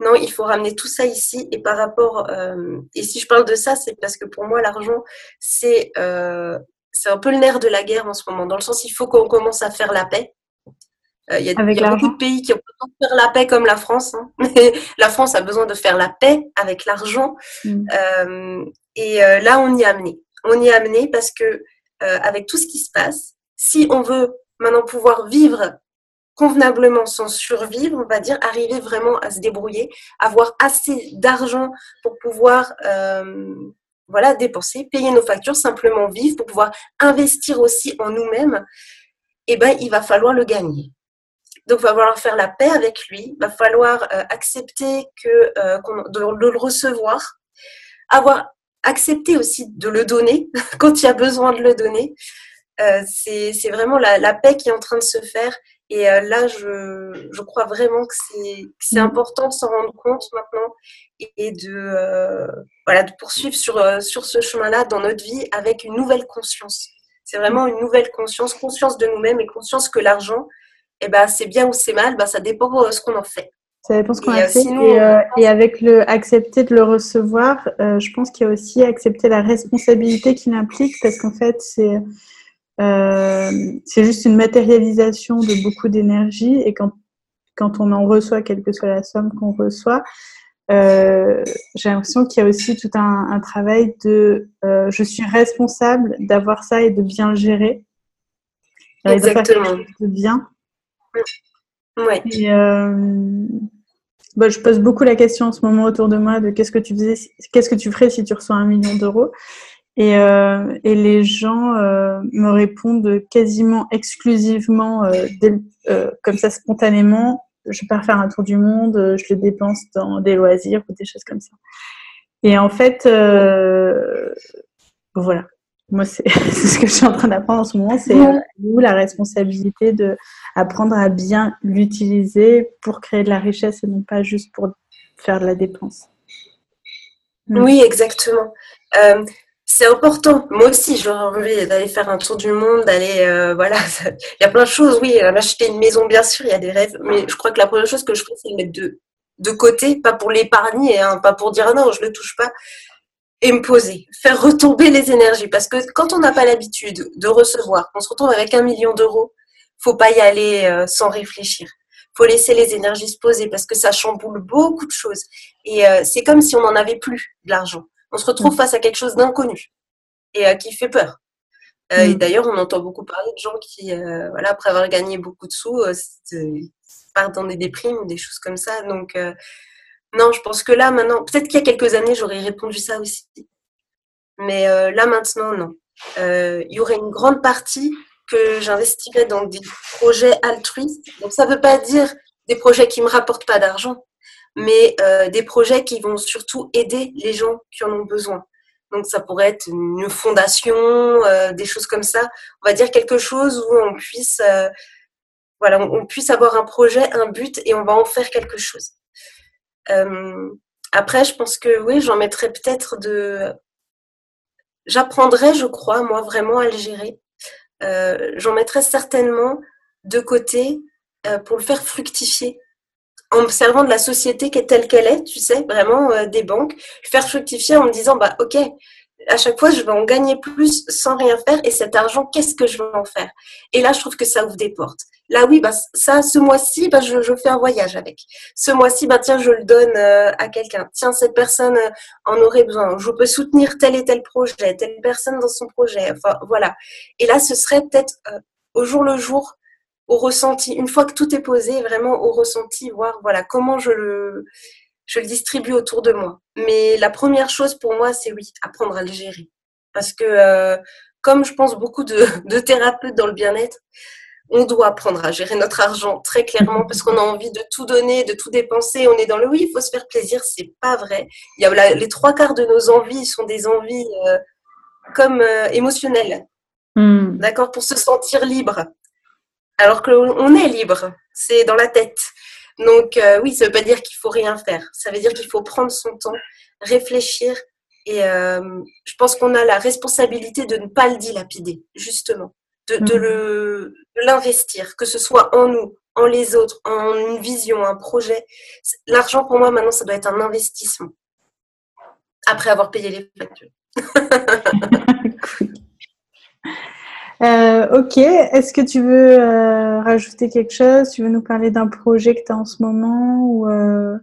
non, il faut ramener tout ça ici. Et par rapport, euh, et si je parle de ça, c'est parce que pour moi, l'argent, c'est euh, c'est un peu le nerf de la guerre en ce moment, dans le sens il faut qu'on commence à faire la paix. Euh, il y a, y a beaucoup de pays qui ont besoin de faire la paix comme la France, hein. la France a besoin de faire la paix avec l'argent. Mm. et là, on y est amené. On y est amené parce que euh, avec tout ce qui se passe, si on veut maintenant pouvoir vivre convenablement sans survivre, on va dire, arriver vraiment à se débrouiller, avoir assez d'argent pour pouvoir euh, voilà, dépenser, payer nos factures, simplement vivre, pour pouvoir investir aussi en nous-mêmes, eh ben, il va falloir le gagner. Donc, il va falloir faire la paix avec lui, il va falloir euh, accepter que, de, le recevoir, avoir accepté aussi de le donner quand il y a besoin de le donner. Euh, c'est vraiment la, la, paix qui est en train de se faire. Et euh, là, je, je, crois vraiment que c'est mm. important de s'en rendre compte maintenant et, de, euh, voilà, de poursuivre sur, sur ce chemin-là dans notre vie avec une nouvelle conscience. C'est vraiment une nouvelle conscience, conscience de nous-mêmes et conscience que l'argent, eh ben, c'est bien ou c'est mal, ben, ça dépend de ce qu'on en fait. Ça dépend ce qu'on a fait. et, et, avec le accepter de le recevoir, je pense qu'il y a aussi accepter la responsabilité qu'il implique parce qu'en fait, c'est euh, c'est juste une matérialisation de beaucoup d'énergie et quand, quand on en reçoit, quelle que soit la somme qu'on reçoit, euh, j'ai l'impression qu'il y a aussi tout un, un travail de euh, je suis responsable d'avoir ça et de bien le gérer. Exactement. De, bien. Ouais. Et, euh, bah, je pose beaucoup la question en ce moment autour de moi de qu'est-ce que tu faisais, qu'est-ce que tu ferais si tu reçois un million d'euros? Et, euh, et les gens euh, me répondent quasiment exclusivement, euh, euh, comme ça spontanément, je pars faire un tour du monde, euh, je le dépense dans des loisirs ou des choses comme ça. Et en fait, voilà. Moi, c'est ce que je suis en train d'apprendre en ce moment, c'est où la responsabilité de apprendre à bien l'utiliser pour créer de la richesse et non pas juste pour faire de la dépense. Oui, exactement. Euh, c'est important. Moi aussi, j'aurais envie d'aller faire un tour du monde, d'aller, euh, voilà. Il y a plein de choses. Oui, acheter une maison, bien sûr, il y a des rêves. Mais je crois que la première chose que je fais, c'est le mettre de, de côté, pas pour l'épargner, hein, pas pour dire non, je le touche pas, et me poser, faire retomber les énergies. Parce que quand on n'a pas l'habitude de recevoir, on se retrouve avec un million d'euros, faut pas y aller euh, sans réfléchir. Faut laisser les énergies se poser parce que ça chamboule beaucoup de choses. Et euh, c'est comme si on n'en avait plus de l'argent on se retrouve mm. face à quelque chose d'inconnu et euh, qui fait peur. Et mm. d'ailleurs, on entend beaucoup parler de gens qui, voilà, après avoir gagné beaucoup de sous, partent dans des déprimes ou des choses comme ça. Donc, non, je pense que là, maintenant, peut-être qu'il y a quelques années, j'aurais répondu ça aussi. Mais là, maintenant, non. Il y aurait une grande partie que j'investirais dans des projets altruistes. Donc, ça ne veut pas dire des projets qui ne me rapportent pas d'argent mais euh, des projets qui vont surtout aider les gens qui en ont besoin. Donc ça pourrait être une fondation, euh, des choses comme ça. On va dire quelque chose où on puisse, euh, voilà, on, puisse avoir un projet, un but et on va en faire quelque chose. Après, je pense que oui, j'en mettrais peut-être de. J'apprendrai, je crois, moi vraiment à le gérer. j'en mettrais certainement de côté pour le faire fructifier en servant de la société qui est telle qu'elle est, tu sais, vraiment euh, des banques, faire fructifier en me disant, bah ok, à chaque fois, je vais en gagner plus sans rien faire et cet argent, qu'est-ce que je vais en faire? Et là, je trouve que ça ouvre des portes. Là, oui, bah, ça, ce mois-ci, bah, je, fais un voyage avec. Ce mois-ci, bah, tiens, je le donne euh, à quelqu'un. Tiens, cette personne euh, en aurait besoin. Je peux soutenir tel et tel projet, telle personne dans son projet. Enfin, voilà. Et là, ce serait peut-être au jour le jour au ressenti. Une fois que tout est posé, vraiment au ressenti, voir voilà comment je le, distribue autour de moi. Mais la première chose pour moi, c'est oui, apprendre à le gérer. Parce que euh, comme je pense beaucoup de thérapeutes dans le bien-être, on doit apprendre à gérer notre argent très clairement parce qu'on a envie de tout donner, de tout dépenser. On est dans le oui, il faut se faire plaisir. C'est pas vrai. Il y a les trois quarts de nos envies sont des envies euh, comme euh, émotionnelles. Hmm. D'accord? Pour se sentir libre alors qu'on est libre, c'est dans la tête. Donc euh, oui, ça ne veut pas dire qu'il faut rien faire. Ça veut dire qu'il faut prendre son temps, réfléchir. Et je pense qu'on a la responsabilité de ne pas le dilapider, justement, de, de mhm. l'investir, que ce soit en nous, en les autres, en une vision, un projet. L'argent, pour moi, maintenant, ça doit être un investissement. Après avoir payé les factures. Euh, ok, est-ce que tu veux euh, rajouter quelque chose? Tu veux nous parler d'un projet que tu as en ce moment ou, euh...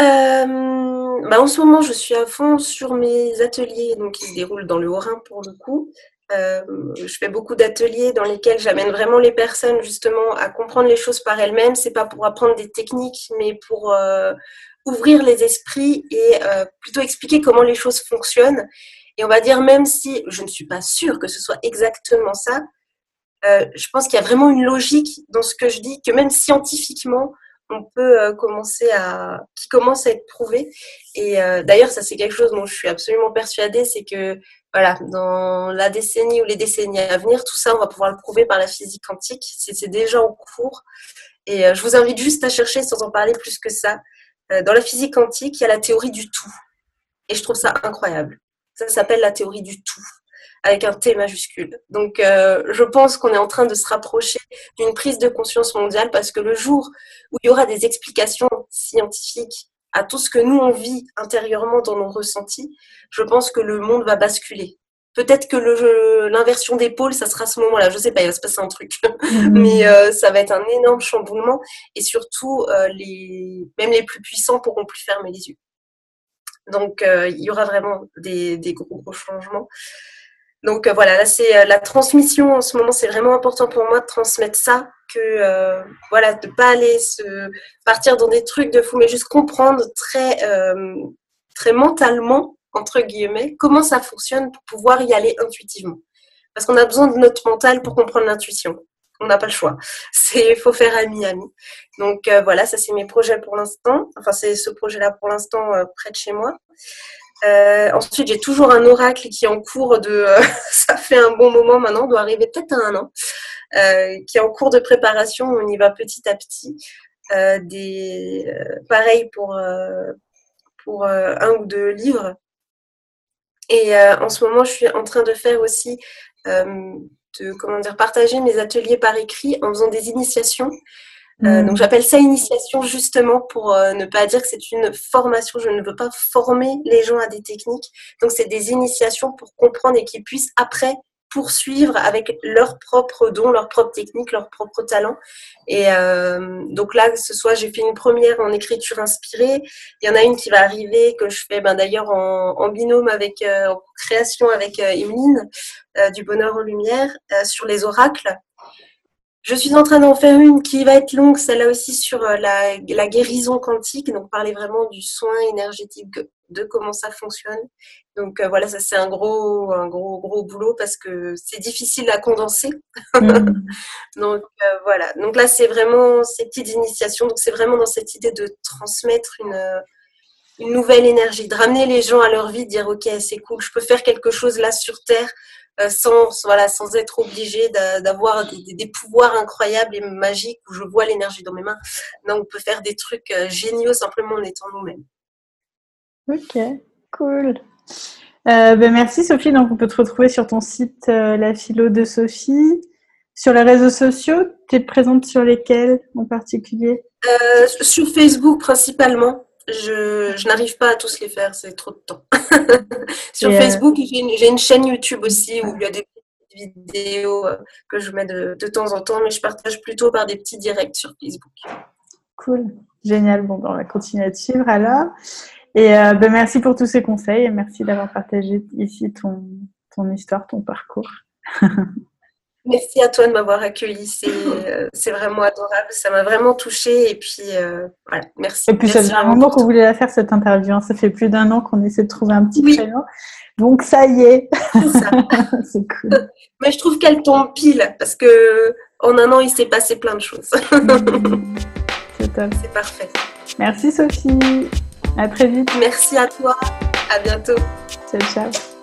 euh bah en ce moment, je suis à fond sur mes ateliers donc, qui se déroulent dans le Haut-Rhin pour le coup. Euh, je fais beaucoup d'ateliers dans lesquels j'amène vraiment les personnes justement à comprendre les choses par elles-mêmes. C'est pas pour apprendre des techniques, mais pour ouvrir les esprits et plutôt expliquer comment les choses fonctionnent et on va dire, même si je ne suis pas sûre que ce soit exactement ça, euh, je pense qu'il y a vraiment une logique dans ce que je dis, que même scientifiquement, on peut commencer à, qui commence à être prouvé. Et d'ailleurs, ça c'est quelque chose dont je suis absolument persuadée, c'est que voilà, dans la décennie ou les décennies à venir, tout ça, on va pouvoir le prouver par la physique quantique. C'est déjà en cours. Et je vous invite juste à chercher, sans en parler plus que ça. Dans la physique quantique, il y a la théorie du tout. Et je trouve ça incroyable. Ça s'appelle la théorie du tout avec un T majuscule. Donc, euh, je pense qu'on est en train de se rapprocher d'une prise de conscience mondiale parce que le jour où il y aura des explications scientifiques à tout ce que nous on vit intérieurement dans nos ressentis, je pense que le monde va basculer. Peut-être que l'inversion des pôles, ça sera ce moment-là. Je sais pas, il va se passer un truc, mhm. mais euh, ça va être un énorme chamboulement et surtout, euh, les, même les plus puissants pourront plus fermer les yeux. Donc, il y aura vraiment des, des gros, gros changements. Donc euh, voilà, là c'est euh, la transmission en ce moment, c'est vraiment important pour moi de transmettre ça, que euh, voilà, de pas aller se partir dans des trucs de fou, mais juste comprendre très mentalement entre guillemets comment ça fonctionne pour pouvoir y aller intuitivement. Parce qu'on a besoin de notre mental pour comprendre l'intuition. On n'a pas le choix. C'est faut faire ami-ami. Donc voilà, ça c'est mes projets pour l'instant. Enfin c'est ce projet-là pour l'instant près de chez moi. Euh, ensuite, j'ai toujours un oracle qui est en cours de, euh, ça fait un bon moment maintenant, doit arriver peut-être à un an, euh, qui est en cours de préparation. On y va petit à petit. des, pareil pour pour un ou deux livres. Et en ce moment, je suis en train de faire aussi de comment dire partager mes ateliers par écrit en faisant des initiations euh, mm. donc j'appelle ça initiation justement pour euh, ne pas dire que c'est une formation. Je ne veux pas former les gens à des techniques. Donc c'est des initiations pour comprendre et qu'ils puissent après poursuivre avec leurs propres dons, leurs propres techniques, leurs propres talents. Et euh, donc là, ce soit j'ai fait une première en écriture inspirée. Il y en a une qui va arriver que je fais ben, d'ailleurs en, en, binôme avec en création avec Emeline du Bonheur en Lumière sur les oracles. Je suis en train d'en faire une qui va être longue, celle-là aussi sur euh, la, guérison quantique, donc parler vraiment du soin énergétique, de comment ça fonctionne. Donc euh, voilà, ça c'est un gros, un gros, gros boulot parce que c'est difficile à condenser. Mm. donc euh, voilà. Donc là c'est vraiment ces petites initiations. Donc c'est vraiment dans cette idée de transmettre une, une nouvelle énergie, de ramener les gens à leur vie, de dire ok c'est cool, je peux faire quelque chose là sur terre sans, voilà, sans être obligé d'avoir des, pouvoirs incroyables et magiques où je vois l'énergie dans mes mains. Non, on peut faire des trucs euh, géniaux simplement en étant nous-mêmes. Ok, cool. Euh, ben merci Sophie. Donc on peut te retrouver sur ton site La Philo de Sophie. Sur les réseaux sociaux, tu es présente sur lesquels en particulier? Sur Facebook principalement je, n'arrive pas à tous les faire, c'est trop de temps. Sur euh, Facebook, j'ai une, chaîne YouTube aussi où il y a des vidéos que je mets de, temps en temps, mais je partage plutôt par des petits directs sur Facebook. Cool, génial. Bon, ben, on va continuer à te suivre alors. Et euh, ben, merci pour tous ces conseils et merci d'avoir partagé ici ton, ton histoire, ton parcours. Merci à toi de m'avoir accueilli. Euh, c'est vraiment adorable. Ça m'a vraiment touchée. Et puis, euh, voilà, merci. Et puis, ça fait un moment qu'on voulait la faire, cette interview. Hein. Ça fait plus d'un an qu'on essaie de trouver un petit oui. Donc, ça y est. C'est cool. Mais je trouve qu'elle tombe pile parce que en un an, il s'est passé plein de choses. C'est parfait. Merci, Sophie. À très vite. Merci à toi. À bientôt. Ciao, ciao.